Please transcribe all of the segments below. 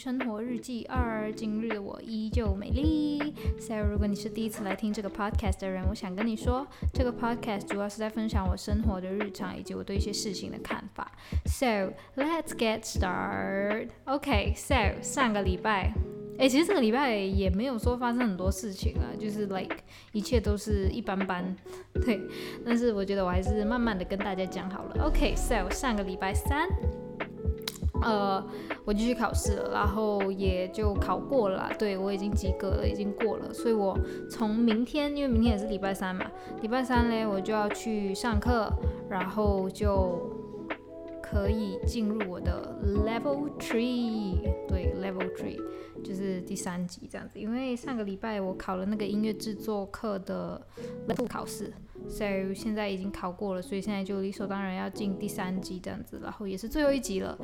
《生活日记二》，今日的我依旧美丽。So，如果你是第一次来听这个 podcast 的人，我想跟你说，这个 podcast 主要是在分享我生活的日常以及我对一些事情的看法。So，let's get started. OK，So，上个礼拜，哎，其实这个礼拜也没有说发生很多事情啊，就是 like 一切都是一般般，对。但是我觉得我还是慢慢的跟大家讲好了。OK，So，上个礼拜三。呃，我就去考试了，然后也就考过了，对我已经及格了，已经过了，所以我从明天，因为明天也是礼拜三嘛，礼拜三嘞，我就要去上课，然后就可以进入我的 level three，对，level three 就是第三级这样子，因为上个礼拜我考了那个音乐制作课的副考试。So 现在已经考过了，所以现在就理所当然要进第三级这样子，然后也是最后一集了。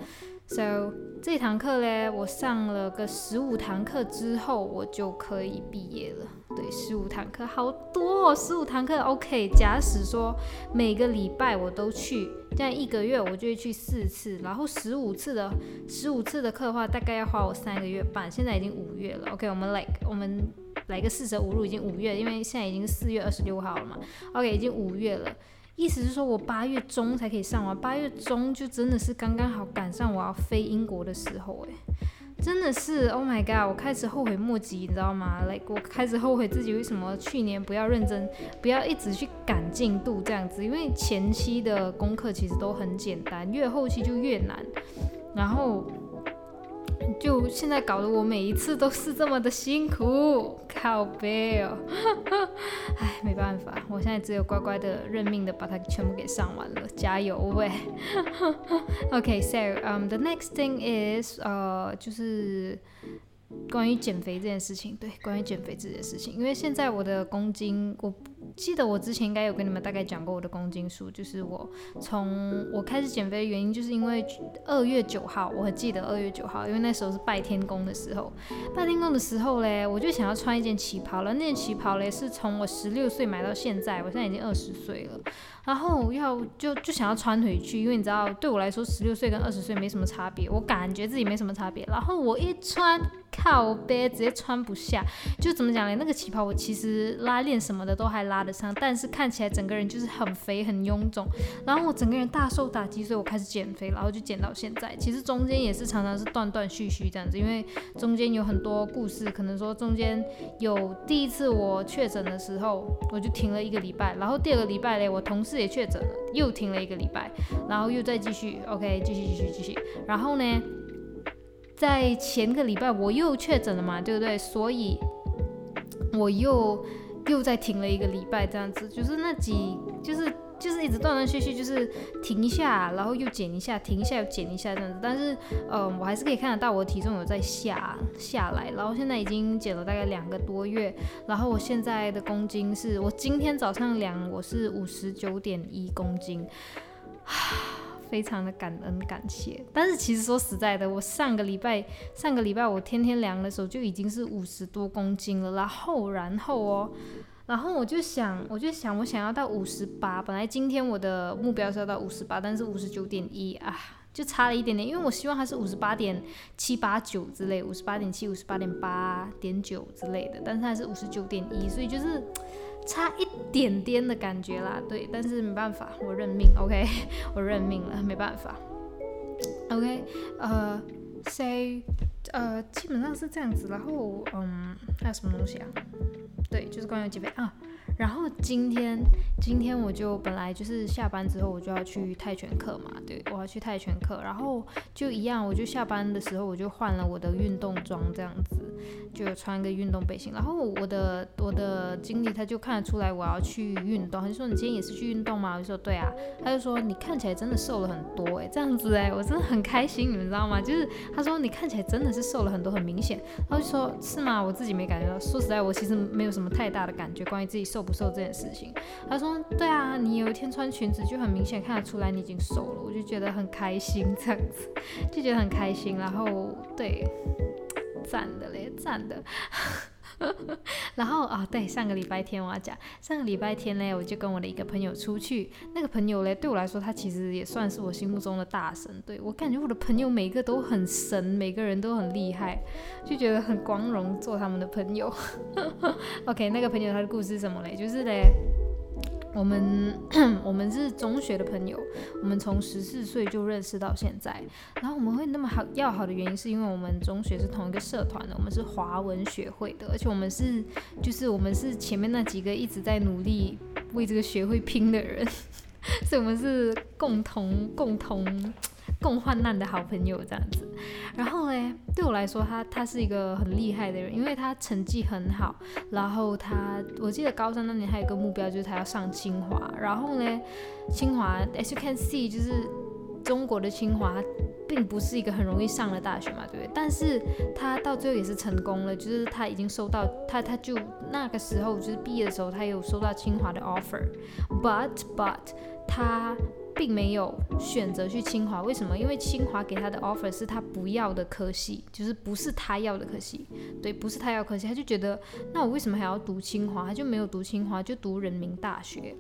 So 这堂课嘞，我上了个十五堂课之后，我就可以毕业了。对，十五堂课好多，哦，十五堂课 OK。假使说每个礼拜我都去，这样一个月我就会去四次，然后十五次的十五次的课的话，大概要花我三个月半。现在已经五月了，OK，我们 like 我们。来个四舍五入已经五月，因为现在已经四月二十六号了嘛。OK，已经五月了，意思是说我八月中才可以上完，八月中就真的是刚刚好赶上我要飞英国的时候，哎，真的是 Oh my God，我开始后悔莫及，你知道吗？Like 我开始后悔自己为什么去年不要认真，不要一直去赶进度这样子，因为前期的功课其实都很简单，越后期就越难，然后。就现在搞得我每一次都是这么的辛苦，靠背哦，哎，没办法，我现在只有乖乖的认命的把它全部给上完了，加油喂。OK，so um the next thing is 呃就是关于减肥这件事情，对，关于减肥这件事情，因为现在我的公斤我。记得我之前应该有跟你们大概讲过我的公斤数，就是我从我开始减肥的原因，就是因为二月九号，我还记得二月九号，因为那时候是拜天公的时候，拜天公的时候嘞，我就想要穿一件旗袍了。那件旗袍嘞，是从我十六岁买到现在，我现在已经二十岁了。然后要就就想要穿回去，因为你知道，对我来说，十六岁跟二十岁没什么差别，我感觉自己没什么差别。然后我一穿，靠背直接穿不下，就怎么讲呢？那个旗袍我其实拉链什么的都还拉得上，但是看起来整个人就是很肥很臃肿。然后我整个人大受打击，所以我开始减肥，然后就减到现在。其实中间也是常常是断断续续这样子，因为中间有很多故事，可能说中间有第一次我确诊的时候，我就停了一个礼拜，然后第二个礼拜嘞，我同事。也确诊了，又停了一个礼拜，然后又再继续，OK，继续继续继续。然后呢，在前个礼拜我又确诊了嘛，对不对？所以我又又再停了一个礼拜，这样子，就是那几，就是就是一直断断续续，就是停一下，然后又减一下，停一下又减一下这样子。但是，嗯，我还是可以看得到我体重有在下下来，然后现在已经减了大概两个多月，然后我现在的公斤是我今天早上量我是五十九点一公斤，非常的感恩感谢。但是其实说实在的，我上个礼拜上个礼拜我天天量的时候就已经是五十多公斤了，然后然后哦。然后我就想，我就想，我想要到五十八。本来今天我的目标是要到五十八，但是五十九点一啊，就差了一点点。因为我希望它是五十八点七八九之类，五十八点七、五十八点八点九之类的，但是它是五十九点一，所以就是差一点点的感觉啦。对，但是没办法，我认命，OK，我认命了，没办法，OK，呃，say，呃，基本上是这样子。然后，嗯，还有什么东西啊？对，就是关于减肥啊。然后今天，今天我就本来就是下班之后我就要去泰拳课嘛，对我要去泰拳课，然后就一样，我就下班的时候我就换了我的运动装，这样子就穿个运动背心。然后我的我的经理他就看得出来我要去运动，他就说你今天也是去运动吗？我就说对啊，他就说你看起来真的瘦了很多哎，这样子哎，我真的很开心，你们知道吗？就是他说你看起来真的是瘦了很多，很明显。他就说是吗？我自己没感觉到，说实在我其实没有什么太大的感觉关于自己瘦。不瘦这件事情，他说：“对啊，你有一天穿裙子就很明显看得出来你已经瘦了，我就觉得很开心，这样子就觉得很开心。然后对，赞的嘞，赞的。然后啊，对，上个礼拜天我要讲，上个礼拜天呢，我就跟我的一个朋友出去，那个朋友呢，对我来说，他其实也算是我心目中的大神。对我感觉我的朋友每个都很神，每个人都很厉害，就觉得很光荣做他们的朋友。OK，那个朋友他的故事是什么嘞？就是嘞。我们 我们是中学的朋友，我们从十四岁就认识到现在。然后我们会那么好要好的原因，是因为我们中学是同一个社团的，我们是华文学会的，而且我们是就是我们是前面那几个一直在努力为这个学会拼的人，所以我们是共同共同。共患难的好朋友这样子，然后嘞，对我来说，他他是一个很厉害的人，因为他成绩很好，然后他，我记得高三那年还有一个目标，就是他要上清华，然后呢，清华，as you can see，就是中国的清华，并不是一个很容易上的大学嘛，对不对？但是他到最后也是成功了，就是他已经收到，他他就那个时候就是毕业的时候，他有收到清华的 offer，but but 他。并没有选择去清华，为什么？因为清华给他的 offer 是他不要的科系，就是不是他要的科系。对，不是他要科系，他就觉得，那我为什么还要读清华？他就没有读清华，就读人民大学。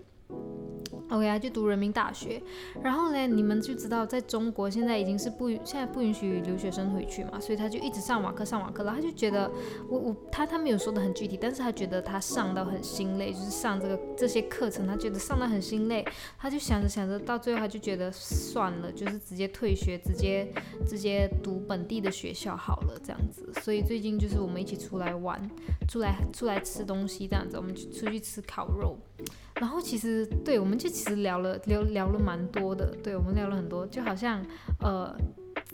OK 啊，就读人民大学，然后呢，你们就知道，在中国现在已经是不现在不允许留学生回去嘛，所以他就一直上网课上网课，然后他就觉得，我我他他没有说的很具体，但是他觉得他上到很心累，就是上这个这些课程，他觉得上到很心累，他就想着想着，到最后他就觉得算了，就是直接退学，直接直接读本地的学校好了这样子，所以最近就是我们一起出来玩，出来出来吃东西这样子，我们去出去吃烤肉。然后其实对，我们就其实聊了聊聊了蛮多的，对我们聊了很多，就好像呃。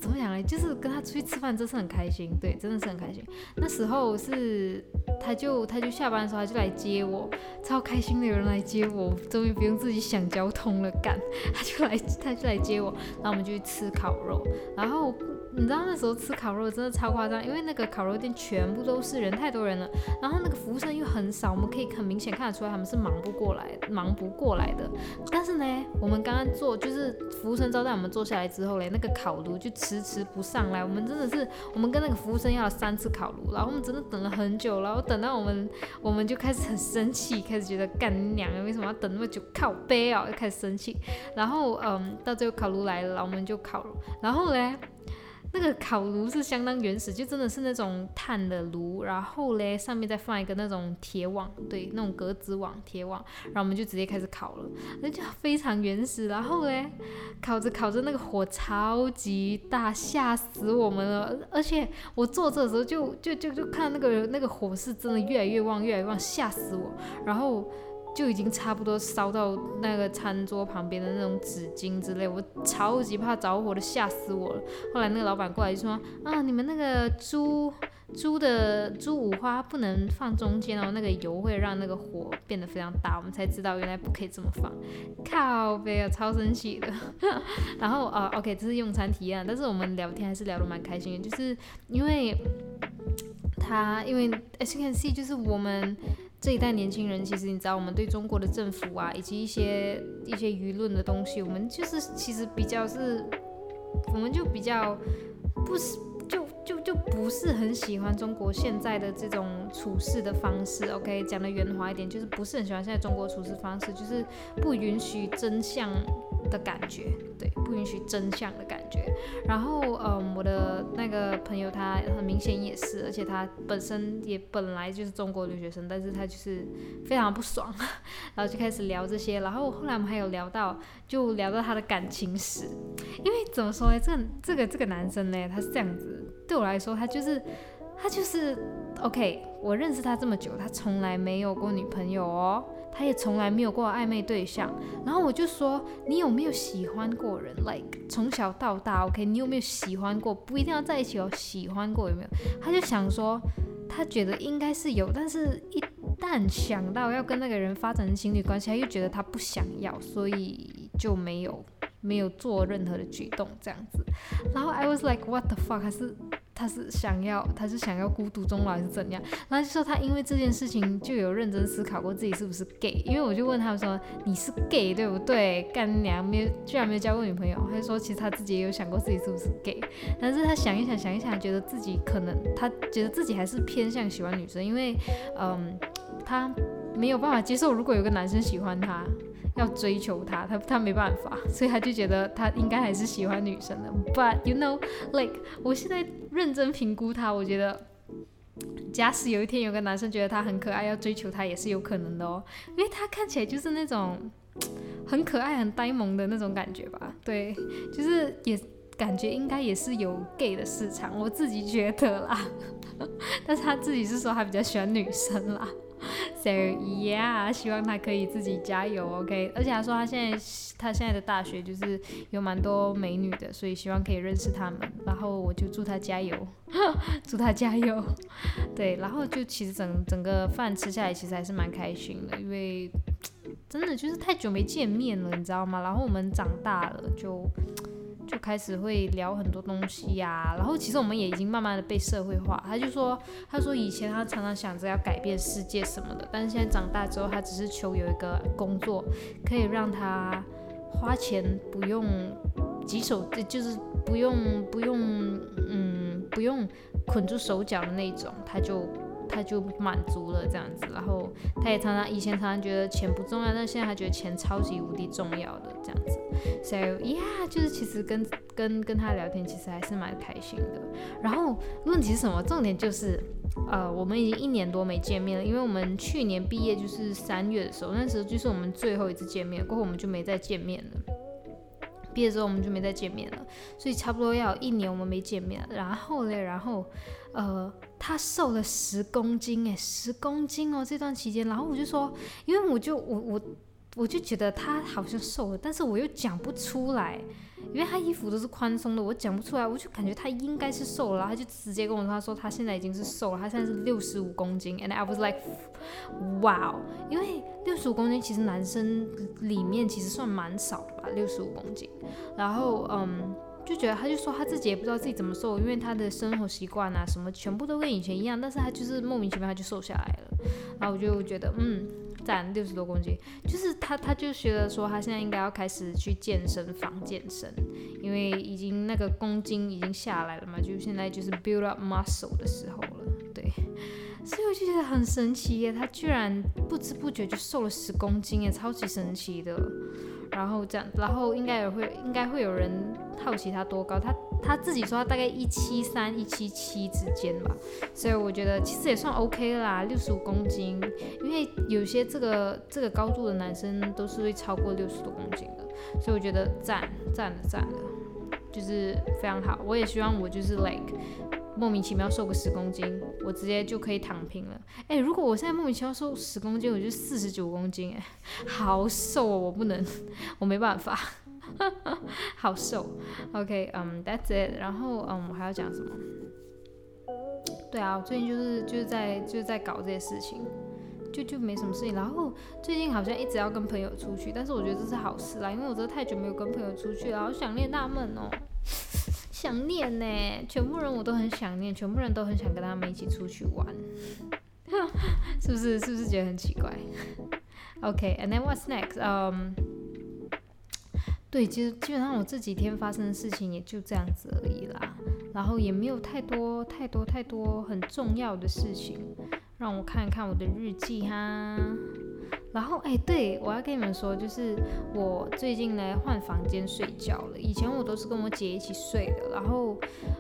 怎么讲呢？就是跟他出去吃饭，真是很开心，对，真的是很开心。那时候是，他就他就下班的时候，他就来接我，超开心的有人来接我，终于不用自己想交通了，干，他就来他就来接我，然后我们就去吃烤肉。然后你知道那时候吃烤肉真的超夸张，因为那个烤肉店全部都是人，太多人了。然后那个服务生又很少，我们可以很明显看得出来他们是忙不过来，忙不过来的。但是呢，我们刚刚坐，就是服务生招待我们坐下来之后嘞，那个烤炉就。迟迟不上来，我们真的是，我们跟那个服务生要了三次烤炉，然后我们真的等了很久，然后等到我们，我们就开始很生气，开始觉得干娘为什么要等那么久，靠背哦，就开始生气，然后嗯，到最后烤炉来了，然后我们就烤炉，然后嘞。那个烤炉是相当原始，就真的是那种炭的炉，然后嘞上面再放一个那种铁网，对，那种格子网、铁网，然后我们就直接开始烤了，那就非常原始。然后嘞，烤着烤着那个火超级大，吓死我们了。而且我坐着的时候就就就就看那个那个火是真的越来越旺，越来越旺，吓死我。然后。就已经差不多烧到那个餐桌旁边的那种纸巾之类，我超级怕着火的，吓死我了。后来那个老板过来就说：“啊，你们那个猪猪的猪五花不能放中间哦，那个油会让那个火变得非常大。”我们才知道原来不可以这么放，靠背啊，超生气的。然后啊，OK，这是用餐体验，但是我们聊天还是聊得蛮开心的，就是因为他因为 As you can see，就是我们。这一代年轻人，其实你知道，我们对中国的政府啊，以及一些一些舆论的东西，我们就是其实比较是，我们就比较不是，就就就不是很喜欢中国现在的这种处事的方式。OK，讲的圆滑一点，就是不是很喜欢现在中国处事方式，就是不允许真相。的感觉，对，不允许真相的感觉。然后，嗯，我的那个朋友他很明显也是，而且他本身也本来就是中国留学生，但是他就是非常不爽，然后就开始聊这些。然后后来我们还有聊到，就聊到他的感情史。因为怎么说呢，这个这个这个男生呢，他是这样子，对我来说，他就是他就是 OK。我认识他这么久，他从来没有过女朋友哦。他也从来没有过暧昧对象，然后我就说你有没有喜欢过人？Like 从小到大，OK，你有没有喜欢过？不一定要在一起哦，喜欢过有没有？他就想说，他觉得应该是有，但是一旦想到要跟那个人发展情侣关系，他又觉得他不想要，所以就没有没有做任何的举动这样子。然后 I was like what the fuck，还是他是想要，他是想要孤独终老还是怎样？然后就说他因为这件事情就有认真思考过自己是不是 gay，因为我就问他说你是 gay 对不对？干娘没有，居然没有交过女朋友，他就说其实他自己也有想过自己是不是 gay，但是他想一想，想一想，觉得自己可能他觉得自己还是偏向喜欢女生，因为嗯，他没有办法接受如果有个男生喜欢他。要追求他，他他没办法，所以他就觉得他应该还是喜欢女生的。But you know, like 我现在认真评估他，我觉得，假使有一天有个男生觉得他很可爱，要追求他也是有可能的哦，因为他看起来就是那种很可爱、很呆萌的那种感觉吧。对，就是也感觉应该也是有 gay 的市场，我自己觉得啦。但是他自己是说他比较喜欢女生啦。So yeah，希望他可以自己加油，OK。而且他说他现在他现在的大学就是有蛮多美女的，所以希望可以认识他们。然后我就祝他加油，祝他加油。对，然后就其实整整个饭吃下来其实还是蛮开心的，因为真的就是太久没见面了，你知道吗？然后我们长大了就。就开始会聊很多东西呀，然后其实我们也已经慢慢的被社会化。他就说，他说以前他常常想着要改变世界什么的，但是现在长大之后，他只是求有一个工作，可以让他花钱不用棘手，就是不用不用嗯不用捆住手脚的那种，他就。他就满足了这样子，然后他也常常以前常常觉得钱不重要，但现在他觉得钱超级无敌重要的这样子。So yeah，就是其实跟跟跟他聊天其实还是蛮开心的。然后问题是什么？重点就是，呃，我们已经一年多没见面了，因为我们去年毕业就是三月的时候，那时候就是我们最后一次见面，过后我们就没再见面了。毕业之后我们就没再见面了，所以差不多要一年我们没见面。然后嘞，然后。呃，他瘦了十公斤，哎，十公斤哦，这段期间，然后我就说，因为我就我我我就觉得他好像瘦了，但是我又讲不出来，因为他衣服都是宽松的，我讲不出来，我就感觉他应该是瘦了，他就直接跟我说，他说他现在已经是瘦了，他现在是六十五公斤，and I was like，wow，，因为六十五公斤其实男生里面其实算蛮少的吧，六十五公斤，然后嗯。就觉得他就说他自己也不知道自己怎么瘦，因为他的生活习惯啊什么全部都跟以前一样，但是他就是莫名其妙他就瘦下来了。然后我就觉得嗯，占六十多公斤，就是他他就觉得说他现在应该要开始去健身房健身，因为已经那个公斤已经下来了嘛，就现在就是 build up muscle 的时候了，对。所以我就觉得很神奇耶，他居然不知不觉就瘦了十公斤耶，超级神奇的。然后这样，然后应该也会，应该会有人好奇他多高。他他自己说他大概一七三、一七七之间吧。所以我觉得其实也算 OK 啦，六十五公斤。因为有些这个这个高度的男生都是会超过六十多公斤的。所以我觉得赞赞的赞的，就是非常好。我也希望我就是 like。莫名其妙瘦个十公斤，我直接就可以躺平了。哎，如果我现在莫名其妙瘦十公斤，我就四十九公斤，哎，好瘦哦，我不能，我没办法，好瘦。OK，嗯，That's it。然后，嗯，我还要讲什么？对啊，我最近就是就是在就是在搞这些事情，就就没什么事情。然后最近好像一直要跟朋友出去，但是我觉得这是好事啦，因为我真的太久没有跟朋友出去了，好想念他们哦。想念呢，全部人我都很想念，全部人都很想跟他们一起出去玩，是不是？是不是觉得很奇怪？OK，and then what's next？嗯，对，其实基本上我这几天发生的事情也就这样子而已啦，然后也没有太多太多太多很重要的事情，让我看一看我的日记哈。然后，哎，对我要跟你们说，就是我最近呢换房间睡觉了。以前我都是跟我姐一起睡的。然后，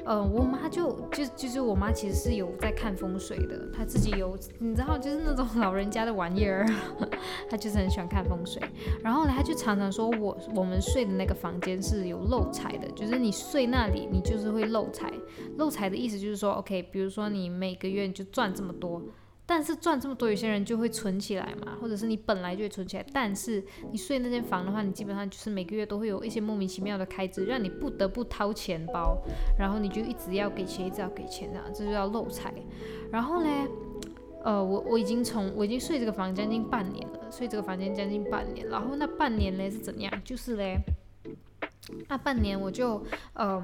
呃，我妈就就就是我妈其实是有在看风水的，她自己有，你知道，就是那种老人家的玩意儿，她就是很喜欢看风水。然后呢，她就常常说我我们睡的那个房间是有漏财的，就是你睡那里，你就是会漏财。漏财的意思就是说，OK，比如说你每个月就赚这么多。但是赚这么多，有些人就会存起来嘛，或者是你本来就会存起来。但是你睡那间房的话，你基本上就是每个月都会有一些莫名其妙的开支，让你不得不掏钱包，然后你就一直要给钱，一直要给钱，这样这就叫漏财。然后呢，呃，我我已经从我已经睡这个房将近半年了，睡这个房间将近半年。然后那半年嘞是怎样？就是嘞，那半年我就嗯。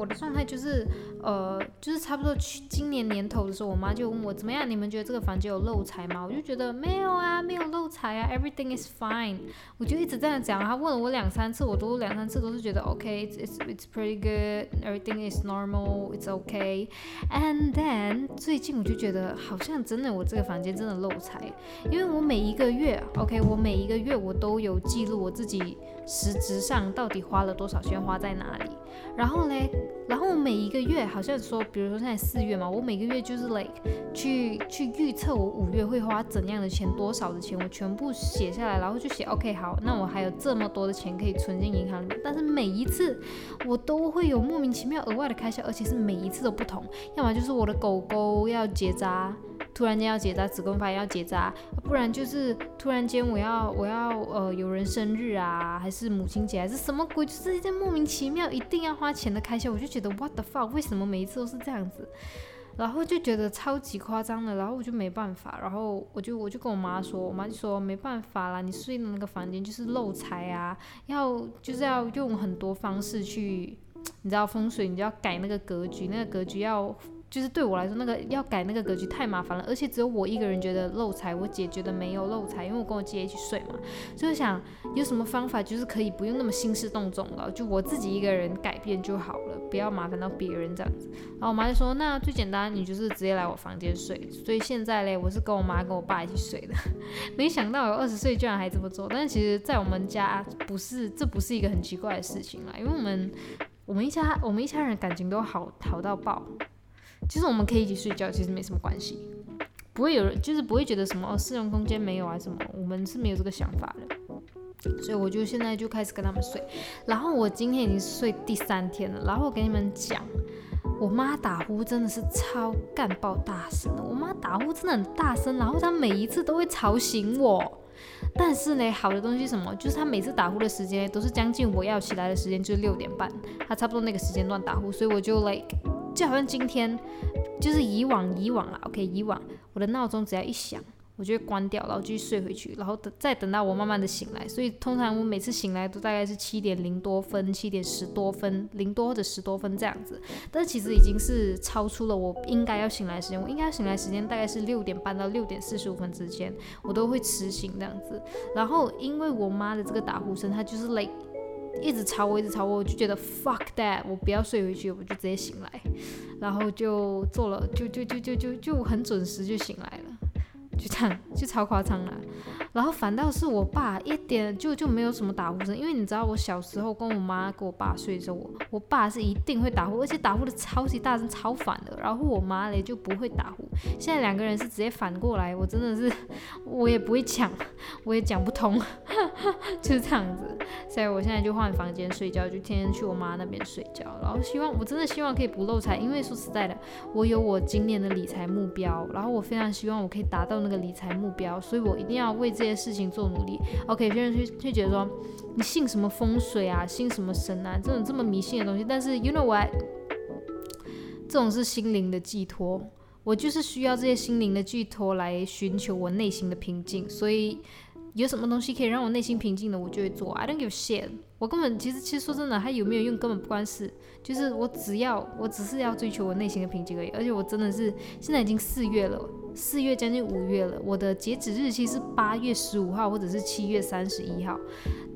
我的状态就是，呃，就是差不多去今年年头的时候，我妈就问我怎么样，你们觉得这个房间有漏财吗？我就觉得没有啊，没有漏财啊，everything is fine。我就一直这样讲，她问了我两三次，我都两三次都是觉得 OK，it's it's pretty good，everything is normal，it's okay。And then 最近我就觉得好像真的我这个房间真的漏财，因为我每一个月 OK，我每一个月我都有记录我自己。实质上到底花了多少钱花在哪里？然后嘞，然后我每一个月好像说，比如说现在四月嘛，我每个月就是 like 去去预测我五月会花怎样的钱，多少的钱，我全部写下来，然后就写 OK 好，那我还有这么多的钱可以存进银行里面。但是每一次我都会有莫名其妙额外的开销，而且是每一次都不同，要么就是我的狗狗要结扎。突然间要结扎，子宫发炎要结扎，不然就是突然间我要我要呃有人生日啊，还是母亲节还是什么鬼，就是一件莫名其妙一定要花钱的开销，我就觉得 what the fuck，为什么每一次都是这样子？然后就觉得超级夸张的，然后我就没办法，然后我就我就跟我妈说，我妈就说没办法啦，你睡的那个房间就是漏财啊，要就是要用很多方式去，你知道风水，你就要改那个格局，那个格局要。就是对我来说，那个要改那个格局太麻烦了，而且只有我一个人觉得漏财，我姐觉得没有漏财，因为我跟我姐一起睡嘛，所以想有什么方法，就是可以不用那么兴师动众了，就我自己一个人改变就好了，不要麻烦到别人这样子。然后我妈就说，那最简单，你就是直接来我房间睡。所以现在嘞，我是跟我妈跟我爸一起睡的。没想到有二十岁居然还这么做，但是其实，在我们家不是，这不是一个很奇怪的事情啦，因为我们我们一家我们一家人感情都好好到爆。其实我们可以一起睡觉，其实没什么关系，不会有人就是不会觉得什么哦私人空间没有啊什么，我们是没有这个想法的，所以我就现在就开始跟他们睡。然后我今天已经睡第三天了，然后我跟你们讲，我妈打呼真的是超干爆大声的，我妈打呼真的很大声，然后她每一次都会吵醒我。但是呢，好的东西什么，就是她每次打呼的时间都是将近我要起来的时间，就是六点半，她差不多那个时间段打呼，所以我就 like。就好像今天，就是以往以往啦，OK，以往我的闹钟只要一响，我就会关掉，然后继续睡回去，然后等再等到我慢慢的醒来。所以通常我每次醒来都大概是七点零多分，七点十多分，零多或者十多分这样子。但是其实已经是超出了我应该要醒来时间，我应该醒来时间大概是六点半到六点四十五分之间，我都会迟醒这样子。然后因为我妈的这个打呼声，她就是累。一直吵我，一直吵我，我就觉得 fuck that，我不要睡回去，我就直接醒来，然后就做了，就就就就就就很准时就醒来了。就这样，就超夸张了。然后反倒是我爸一点就就没有什么打呼声，因为你知道我小时候跟我妈跟我爸睡的时候，我我爸是一定会打呼，而且打呼的超级大声，超烦的。然后我妈嘞就不会打呼。现在两个人是直接反过来，我真的是我也不会讲，我也讲不通，就是这样子。所以我现在就换房间睡觉，就天天去我妈那边睡觉。然后希望我真的希望可以不漏财，因为说实在的，我有我今年的理财目标，然后我非常希望我可以达到那。个理财目标，所以我一定要为这些事情做努力。OK，有些人去去觉得说，你信什么风水啊，信什么神啊，这种这么迷信的东西。但是，you know what？这种是心灵的寄托，我就是需要这些心灵的寄托来寻求我内心的平静。所以，有什么东西可以让我内心平静的，我就会做。I don't give shit。我根本其实其实说真的，它有没有用根本不关事。就是我只要我只是要追求我内心的平静而已。而且我真的是现在已经四月了。四月将近五月了，我的截止日期是八月十五号或者是七月三十一号。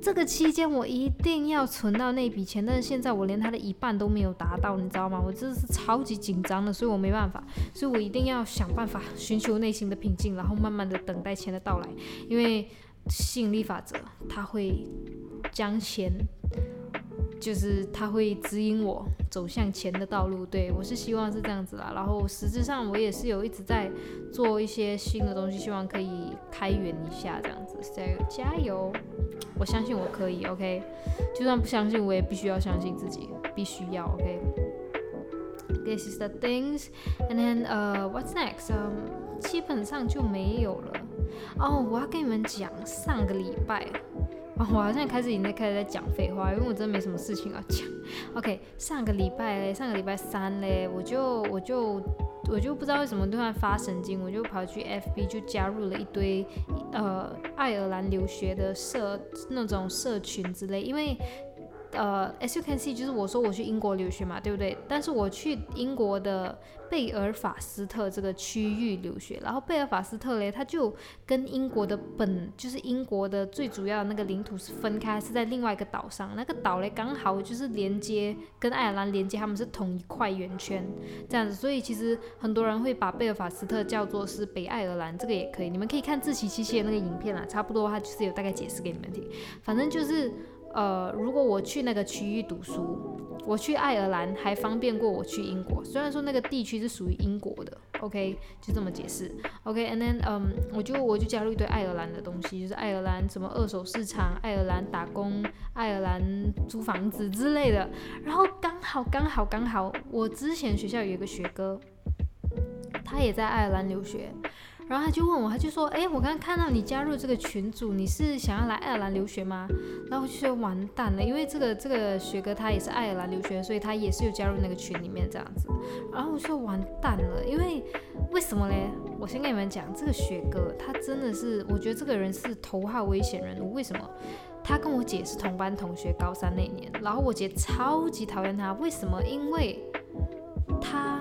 这个期间我一定要存到那笔钱，但是现在我连它的一半都没有达到，你知道吗？我真的是超级紧张的，所以我没办法，所以我一定要想办法寻求内心的平静，然后慢慢的等待钱的到来，因为吸引力法则它会将钱。就是他会指引我走向前的道路，对我是希望是这样子啦。然后实质上我也是有一直在做一些新的东西，希望可以开源一下这样子。加油，加油！我相信我可以，OK。就算不相信，我也必须要相信自己，必须要，OK。This is the things, and then, uh, what's next? 基本上就没有了。哦，我要跟你们讲，上个礼拜。哦，我好像开始已经在开始在讲废话，因为我真的没什么事情要讲。OK，上个礼拜嘞，上个礼拜三嘞，我就我就我就不知道为什么突然发神经，我就跑去 FB 就加入了一堆呃爱尔兰留学的社那种社群之类，因为。呃，as you can see，就是我说我去英国留学嘛，对不对？但是我去英国的贝尔法斯特这个区域留学，然后贝尔法斯特嘞，它就跟英国的本，就是英国的最主要的那个领土是分开，是在另外一个岛上。那个岛嘞，刚好就是连接跟爱尔兰连接，他们是同一块圆圈这样子。所以其实很多人会把贝尔法斯特叫做是北爱尔兰，这个也可以。你们可以看自奇七七的那个影片啊，差不多，它就是有大概解释给你们听。反正就是。呃，如果我去那个区域读书，我去爱尔兰还方便过我去英国。虽然说那个地区是属于英国的，OK，就这么解释。OK，and then，嗯，我就我就加入一堆爱尔兰的东西，就是爱尔兰什么二手市场、爱尔兰打工、爱尔兰租房子之类的。然后刚好刚好刚好，我之前学校有一个学哥，他也在爱尔兰留学。然后他就问我，他就说：“哎，我刚刚看到你加入这个群组，你是想要来爱尔兰留学吗？”然后我就说：“完蛋了，因为这个这个学哥他也是爱尔兰留学，所以他也是有加入那个群里面这样子。”然后我说：“完蛋了，因为为什么嘞？我先跟你们讲，这个学哥他真的是，我觉得这个人是头号危险人物。为什么？他跟我姐是同班同学，高三那年，然后我姐超级讨厌他，为什么？因为他。”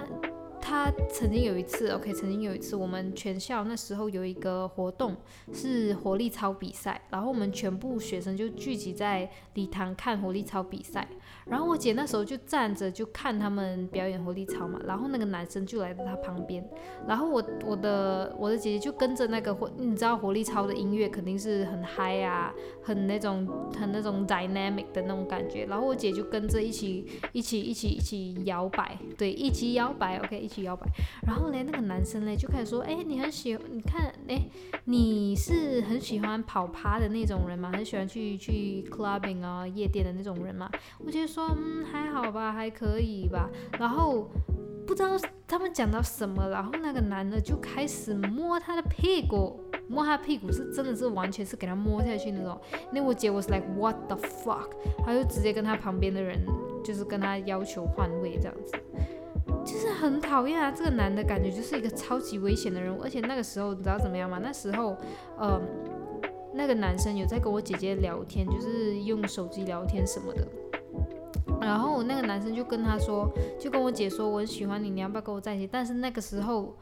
他曾经有一次，OK，曾经有一次，我们全校那时候有一个活动是活力操比赛，然后我们全部学生就聚集在礼堂看活力操比赛。然后我姐那时候就站着就看他们表演活力操嘛，然后那个男生就来到他旁边，然后我我的我的姐姐就跟着那个活，你知道活力操的音乐肯定是很嗨啊，很那种很那种 dynamic 的那种感觉，然后我姐就跟着一起一起一起一起摇摆，对，一起摇摆，OK，一起。去摇摆，然后呢，那个男生呢就开始说：“哎，你很喜，你看，哎，你是很喜欢跑趴的那种人吗？很喜欢去去 clubbing 啊，夜店的那种人吗？”我就说：“嗯，还好吧，还可以吧。”然后不知道他们讲到什么，然后那个男的就开始摸他的屁股，摸他屁股是真的是完全是给他摸下去那种。那我姐 was like what the fuck，他就直接跟他旁边的人就是跟他要求换位这样子。很讨厌啊！这个男的感觉就是一个超级危险的人物，而且那个时候你知道怎么样吗？那时候，呃，那个男生有在跟我姐姐聊天，就是用手机聊天什么的。然后那个男生就跟他说，就跟我姐说，我很喜欢你，你要不要跟我在一起？但是那个时候。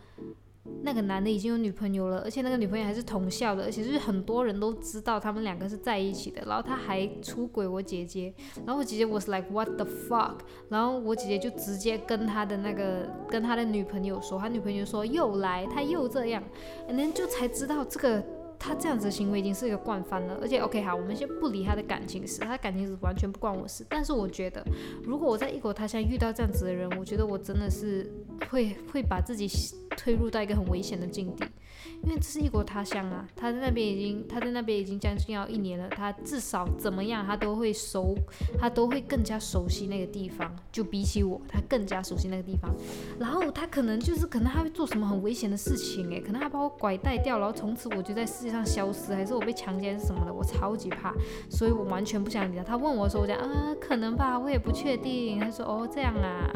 那个男的已经有女朋友了，而且那个女朋友还是同校的，而且是很多人都知道他们两个是在一起的。然后他还出轨我姐姐，然后我姐姐 was like what the fuck，然后我姐姐就直接跟他的那个跟他的女朋友说，他女朋友说又来，他又这样，and then 就才知道这个。他这样子的行为已经是一个惯犯了，而且 OK 好，我们先不理他的感情史，他的感情史完全不关我事。但是我觉得，如果我在异国他乡遇到这样子的人，我觉得我真的是会会把自己推入到一个很危险的境地。因为这是异国他乡啊，他在那边已经，他在那边已经将近要一年了，他至少怎么样，他都会熟，他都会更加熟悉那个地方，就比起我，他更加熟悉那个地方。然后他可能就是，可能他会做什么很危险的事情，诶，可能他把我拐带掉，然后从此我就在世界上消失，还是我被强奸什么的，我超级怕，所以我完全不想理他。他问我的时候，我讲，啊，可能吧，我也不确定。他说，哦，这样啊，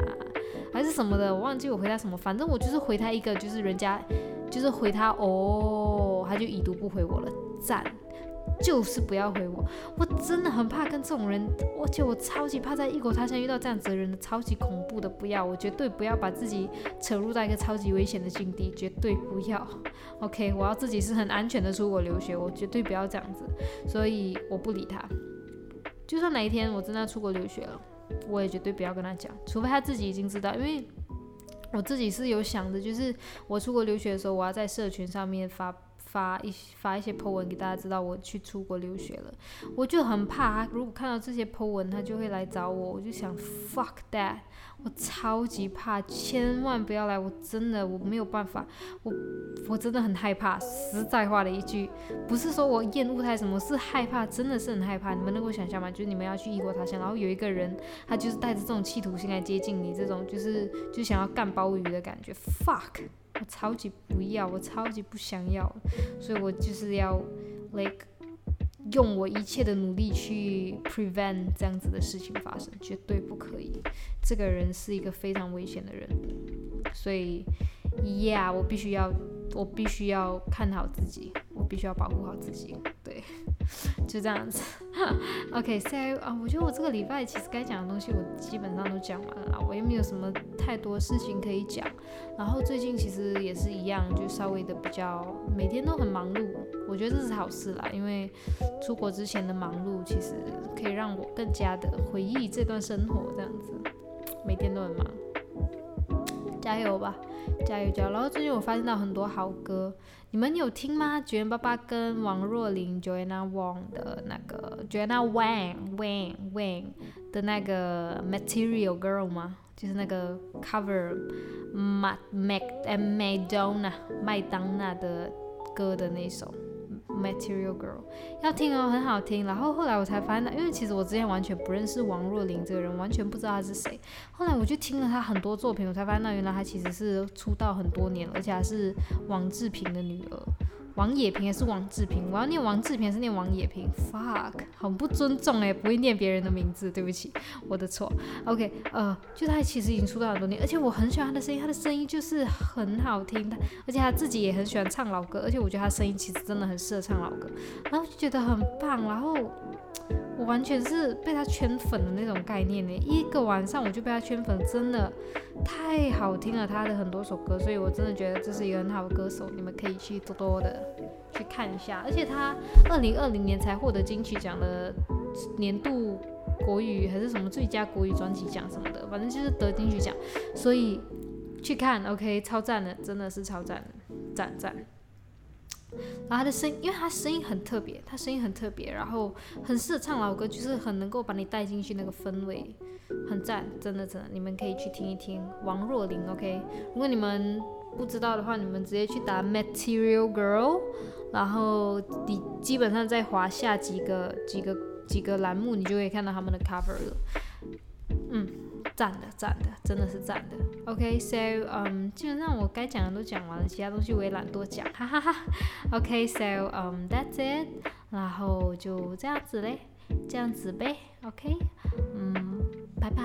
还是什么的，我忘记我回答什么，反正我就是回他一个，就是人家。就是回他哦，他就已读不回我了，赞，就是不要回我，我真的很怕跟这种人，而且我超级怕在异国他乡遇到这样子的人，超级恐怖的，不要，我绝对不要把自己扯入到一个超级危险的境地，绝对不要。OK，我要自己是很安全的出国留学，我绝对不要这样子，所以我不理他。就算哪一天我真的要出国留学了，我也绝对不要跟他讲，除非他自己已经知道，因为。我自己是有想的，就是我出国留学的时候，我要在社群上面发发一发一些 po 文给大家知道我去出国留学了。我就很怕他，如果看到这些 po 文，他就会来找我。我就想 fuck that。我超级怕，千万不要来！我真的我没有办法，我我真的很害怕。实在话的一句，不是说我厌恶他什么，是害怕，真的是很害怕。你们能够想象吗？就是你们要去异国他乡，然后有一个人，他就是带着这种企图心来接近你，这种就是就想要干鲍鱼的感觉。Fuck！我超级不要，我超级不想要，所以我就是要 like。用我一切的努力去 prevent 这样子的事情发生，绝对不可以。这个人是一个非常危险的人，所以，Yeah，我必须要，我必须要看好自己，我必须要保护好自己。对，就这样子。OK，so 啊，我觉得我这个礼拜其实该讲的东西我基本上都讲完了，我也没有什么太多事情可以讲。然后最近其实也是一样，就稍微的比较每天都很忙碌，我觉得这是好事啦，因为出国之前的忙碌其实可以让我更加的回忆这段生活，这样子每天都很忙。加油吧，加油加油！然后最近我发现到很多好歌，你们有听吗？九元爸爸跟王若琳 Joanna Wang 的那个 Joanna Wang Wang Wang 的那个 Material Girl 吗？就是那个 cover Mac Mac and Madonna 麦当娜的歌的那首。Material Girl 要听哦，很好听。然后后来我才发现，因为其实我之前完全不认识王若琳这个人，完全不知道她是谁。后来我就听了她很多作品，我才发现，那原来她其实是出道很多年，而且还是王志平的女儿。王野平还是王志平？我要念王志平还是念王野平？Fuck，很不尊重哎，不会念别人的名字，对不起，我的错。OK，呃，就他其实已经出道很多年，而且我很喜欢他的声音，他的声音就是很好听，他而且他自己也很喜欢唱老歌，而且我觉得他声音其实真的很适合唱老歌，然后就觉得很棒，然后。我完全是被他圈粉的那种概念呢，一个晚上我就被他圈粉，真的太好听了，他的很多首歌，所以我真的觉得这是一个很好的歌手，你们可以去多多的去看一下。而且他二零二零年才获得金曲奖的年度国语还是什么最佳国语专辑奖什么的，反正就是得金曲奖，所以去看，OK，超赞的，真的是超赞的，赞赞。然后他的声音，因为他声音很特别，他声音很特别，然后很适合唱老歌，就是很能够把你带进去那个氛围，很赞，真的真的，你们可以去听一听王若琳，OK。如果你们不知道的话，你们直接去打 Material Girl，然后你基本上在滑下几个几个几个栏目，你就可以看到他们的 cover 了，嗯。赞的，赞的，真的是赞的。OK，so，嗯，基本上我该讲的都讲完了，其他东西我也懒多讲，哈哈哈。OK，so，嗯，that's it，然后就这样子嘞，这样子呗。OK，嗯，拜拜。